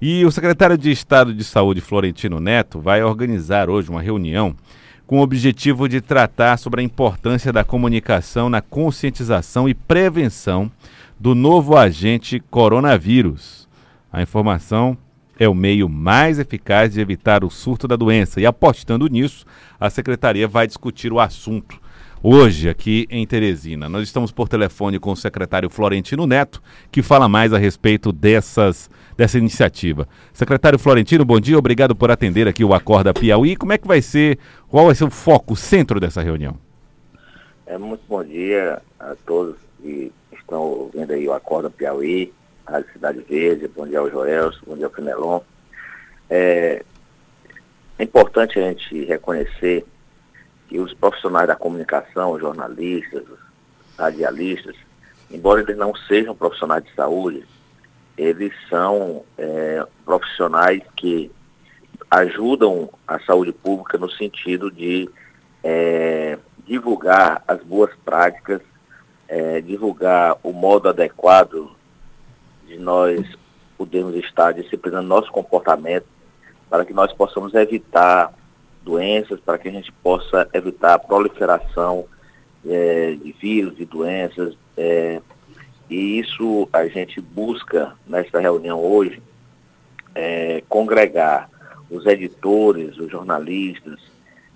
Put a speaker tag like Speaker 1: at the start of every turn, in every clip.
Speaker 1: E o secretário de Estado de Saúde, Florentino Neto, vai organizar hoje uma reunião com o objetivo de tratar sobre a importância da comunicação na conscientização e prevenção do novo agente coronavírus. A informação é o meio mais eficaz de evitar o surto da doença. E, apostando nisso, a secretaria vai discutir o assunto hoje aqui em Teresina. Nós estamos por telefone com o secretário Florentino Neto, que fala mais a respeito dessas, dessa iniciativa. Secretário Florentino, bom dia, obrigado por atender aqui o Acorda Piauí. Como é que vai ser, qual vai ser o foco, o centro dessa reunião?
Speaker 2: É, muito bom dia a todos que estão ouvindo aí o Acorda Piauí, a Cidade Verde, bom dia ao Joel, bom dia ao Fenelon. É, é importante a gente reconhecer que os profissionais da comunicação, jornalistas, radialistas, embora eles não sejam profissionais de saúde, eles são é, profissionais que ajudam a saúde pública no sentido de é, divulgar as boas práticas, é, divulgar o modo adequado de nós podermos estar disciplinando nosso comportamento para que nós possamos evitar doenças, para que a gente possa evitar a proliferação é, de vírus, de doenças. É, e isso a gente busca nesta reunião hoje é, congregar os editores, os jornalistas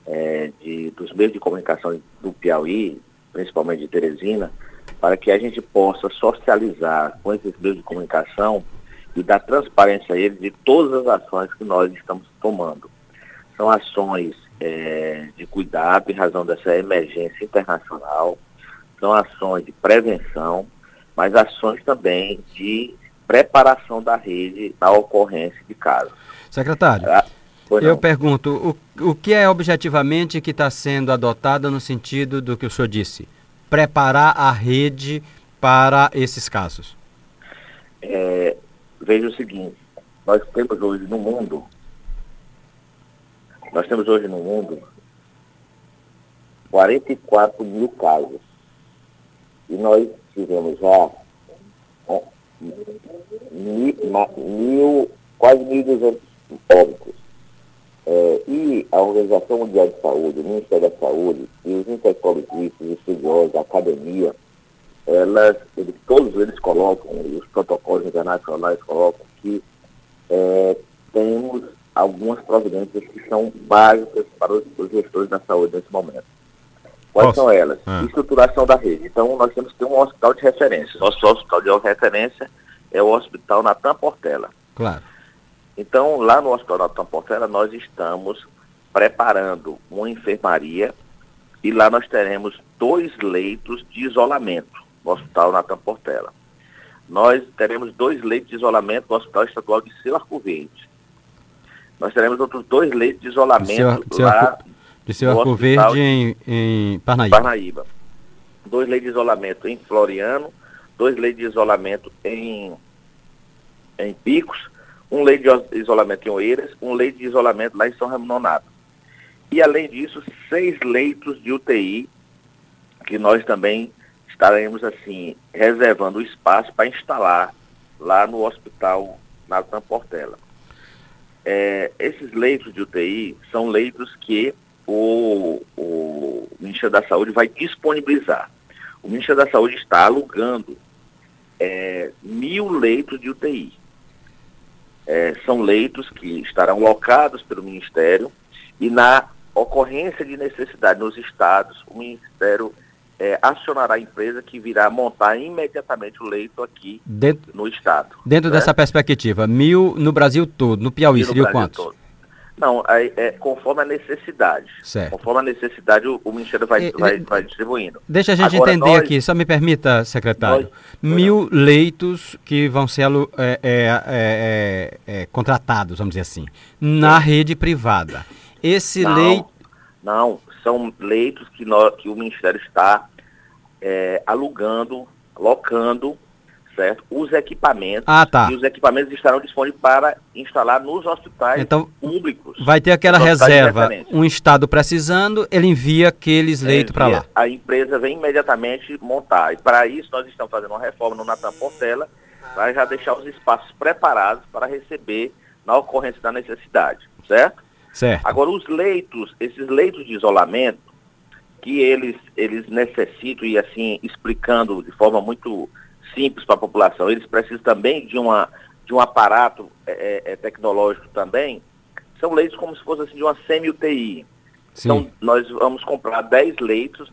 Speaker 2: é, de, dos meios de comunicação do Piauí, principalmente de Teresina, para que a gente possa socializar com esses meios de comunicação e dar transparência a eles de todas as ações que nós estamos tomando. São ações é, de cuidado em razão dessa emergência internacional, são ações de prevenção, mas ações também de preparação da rede na ocorrência de casos.
Speaker 3: Secretário, ah, eu pergunto, o, o que é objetivamente que está sendo adotado no sentido do que o senhor disse? Preparar a rede para esses casos?
Speaker 2: É, veja o seguinte, nós temos hoje no mundo nós temos hoje no mundo 44 mil casos. E nós tivemos já mil, mil, quase 1.200 óbitos. É, e a Organização Mundial de Saúde, o Ministério da Saúde e os intelectualistas, estudiosos, a academia, elas, eles, todos eles colocam, os protocolos internacionais colocam que é, temos algumas providências que são básicas para os, os gestores da saúde nesse momento. Quais Posso? são elas? Ah. Estruturação da rede. Então, nós temos que ter um hospital de referência. Nosso hospital de referência é o Hospital Natan Portela.
Speaker 3: Claro.
Speaker 2: Então, lá no Hospital Natan Portela, nós estamos preparando uma enfermaria e lá nós teremos dois leitos de isolamento no Hospital Natan Portela. Nós teremos dois leitos de isolamento no Hospital Estadual de Seu Arco Verde. Nós teremos outros dois leitos de isolamento
Speaker 3: de seu, lá de seu Arco Verde em, em Parnaíba.
Speaker 2: Parnaíba. Dois leitos de isolamento em Floriano, dois leitos de isolamento em, em Picos, um leito de isolamento em Oeiras, um leito de isolamento lá em São Ramon Nonato. E além disso, seis leitos de UTI, que nós também estaremos assim, reservando espaço para instalar lá no hospital Nathan Portela é, esses leitos de UTI são leitos que o, o Ministério da Saúde vai disponibilizar. O Ministério da Saúde está alugando é, mil leitos de UTI. É, são leitos que estarão locados pelo Ministério e na ocorrência de necessidade nos estados, o Ministério é, acionará a empresa que virá montar imediatamente o leito aqui dentro, no estado.
Speaker 3: Dentro né? dessa perspectiva, mil no Brasil todo, no Piauí, seria quantos? Todo.
Speaker 2: Não, é, é, conforme a necessidade.
Speaker 3: Certo.
Speaker 2: Conforme a necessidade, o, o Ministério vai, e, vai, vai, distribuindo.
Speaker 3: Deixa a gente Agora, entender nós, aqui, só me permita, secretário. Nós, mil não. leitos que vão ser é é, é, é, contratados, vamos dizer assim, na rede privada. Esse não, leito.
Speaker 2: Não, são leitos que, nós, que o Ministério está é, alugando, locando, certo? Os equipamentos.
Speaker 3: Ah, tá.
Speaker 2: E os equipamentos estarão disponíveis para instalar nos hospitais então, públicos.
Speaker 3: Vai ter aquela reserva. Um estado precisando, ele envia aqueles leitos para lá.
Speaker 2: A empresa vem imediatamente montar. E para isso nós estamos fazendo uma reforma no Natan Portela para já deixar os espaços preparados para receber na ocorrência da necessidade, certo?
Speaker 3: Certo.
Speaker 2: Agora, os leitos, esses leitos de isolamento, que eles, eles necessitam, e assim, explicando de forma muito simples para a população, eles precisam também de, uma, de um aparato é, é, é tecnológico também, são leitos como se fosse assim, de uma semi-UTI. Então, nós vamos comprar 10 leitos,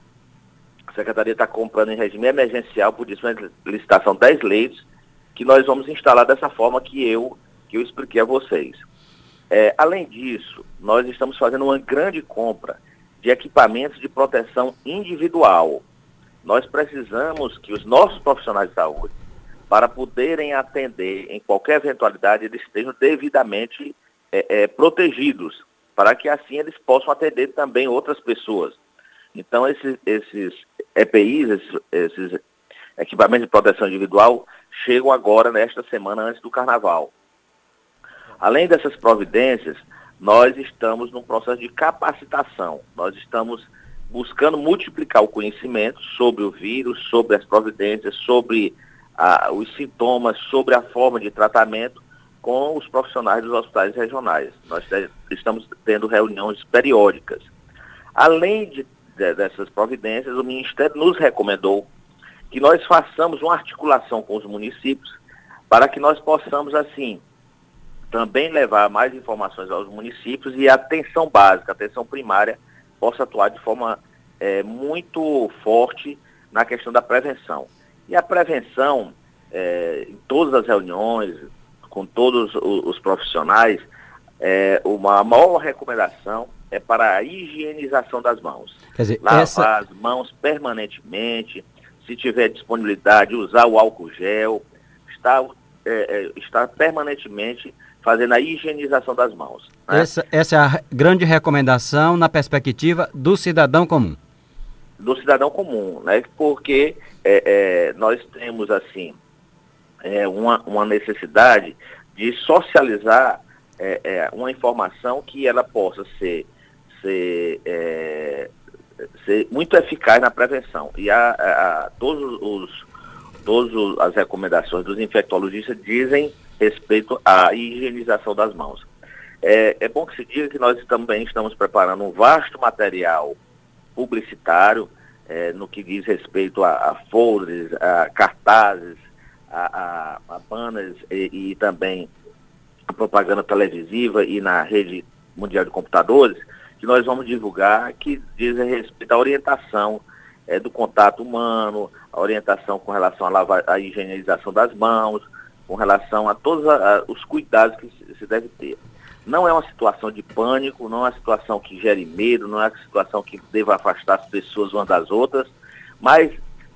Speaker 2: a Secretaria está comprando em regime emergencial, por isso, licitação 10 leitos, que nós vamos instalar dessa forma que eu, que eu expliquei a vocês. É, além disso, nós estamos fazendo uma grande compra de equipamentos de proteção individual. Nós precisamos que os nossos profissionais de saúde, para poderem atender em qualquer eventualidade, eles estejam devidamente é, é, protegidos, para que assim eles possam atender também outras pessoas. Então, esses, esses EPIs, esses, esses equipamentos de proteção individual, chegam agora nesta semana antes do carnaval. Além dessas providências, nós estamos num processo de capacitação. Nós estamos buscando multiplicar o conhecimento sobre o vírus, sobre as providências, sobre ah, os sintomas, sobre a forma de tratamento com os profissionais dos hospitais regionais. Nós estamos tendo reuniões periódicas. Além de, de, dessas providências, o Ministério nos recomendou que nós façamos uma articulação com os municípios para que nós possamos, assim, também levar mais informações aos municípios e a atenção básica, a atenção primária, possa atuar de forma é, muito forte na questão da prevenção. E a prevenção, é, em todas as reuniões, com todos os, profissionais, é, uma maior recomendação é para a higienização das mãos.
Speaker 3: Quer dizer,
Speaker 2: Lavar
Speaker 3: essa...
Speaker 2: as mãos permanentemente, se tiver disponibilidade, usar o álcool gel, estar, é, é, estar permanentemente fazendo a higienização das mãos.
Speaker 3: Né? Essa, essa é a grande recomendação na perspectiva do cidadão comum.
Speaker 2: Do cidadão comum, né? Porque é, é, nós temos, assim, é, uma, uma necessidade de socializar é, é, uma informação que ela possa ser, ser, é, ser muito eficaz na prevenção. E a, a, a todos os, todas as recomendações dos infectologistas dizem respeito à higienização das mãos. É, é bom que se diga que nós também estamos preparando um vasto material publicitário é, no que diz respeito a, a folders, a cartazes, a, a, a banners e, e, também a propaganda televisiva e na rede mundial de computadores, que nós vamos divulgar que dizem respeito à orientação é, do contato humano, a orientação com relação à higienização das mãos, com relação a todos a, a, os cuidados que se, se deve ter. Não é uma situação de pânico, não é uma situação que gere medo, não é uma situação que deva afastar as pessoas umas das outras, mas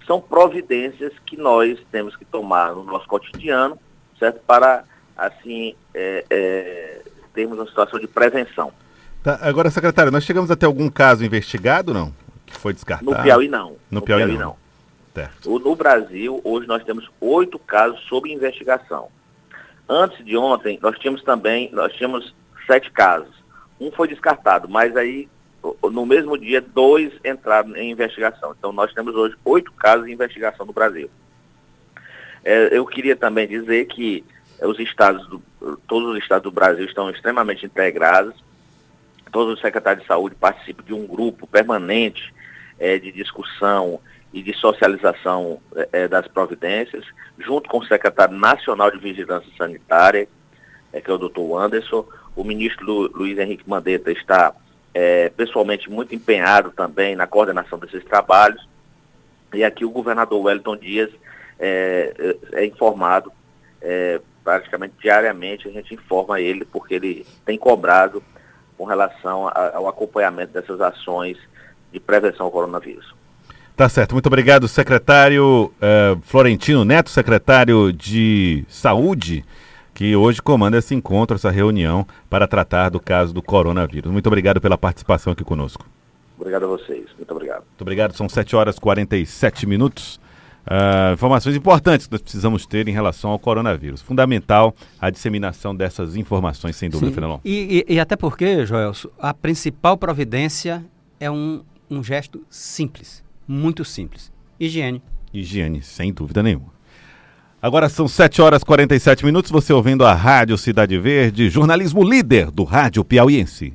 Speaker 2: são providências que nós temos que tomar no nosso cotidiano, certo? Para, assim, é, é, termos uma situação de prevenção.
Speaker 1: Tá, agora, secretário, nós chegamos a ter algum caso investigado, não? Que foi descartado?
Speaker 2: No Piauí, não.
Speaker 1: No, no Piauí, Piauí, não. não.
Speaker 2: O, no Brasil, hoje nós temos oito casos sob investigação. Antes de ontem, nós tínhamos também, nós tínhamos sete casos. Um foi descartado, mas aí, no mesmo dia, dois entraram em investigação. Então, nós temos hoje oito casos em investigação no Brasil. É, eu queria também dizer que os estados, do, todos os estados do Brasil estão extremamente integrados. Todos os secretários de saúde participam de um grupo permanente é, de discussão e de socialização é, das providências, junto com o secretário nacional de Vigilância Sanitária, é, que é o doutor Anderson. O ministro Lu, Luiz Henrique Mandetta está é, pessoalmente muito empenhado também na coordenação desses trabalhos. E aqui o governador Wellington Dias é, é, informado praticamente diariamente, a gente informa ele, porque ele tem cobrado com relação a, ao acompanhamento dessas ações de prevenção ao coronavírus.
Speaker 1: Tá certo, muito obrigado, secretário uh, Florentino Neto, secretário de Saúde, que hoje comanda esse encontro, essa reunião, para tratar do caso do coronavírus. Muito obrigado pela participação aqui conosco.
Speaker 2: Obrigado a vocês, muito obrigado.
Speaker 1: Muito obrigado, são 7 horas e 47 minutos. Uh, informações importantes que nós precisamos ter em relação ao coronavírus. Fundamental a disseminação dessas informações, sem dúvida, Fenelon.
Speaker 3: E, e, e, até porque, Joelso, a principal providência é um, um gesto simples muito simples. Higiene.
Speaker 1: Higiene, sem dúvida nenhuma. Agora são 7 horas e 47 minutos, você ouvindo a Rádio Cidade Verde, jornalismo líder do rádio piauiense.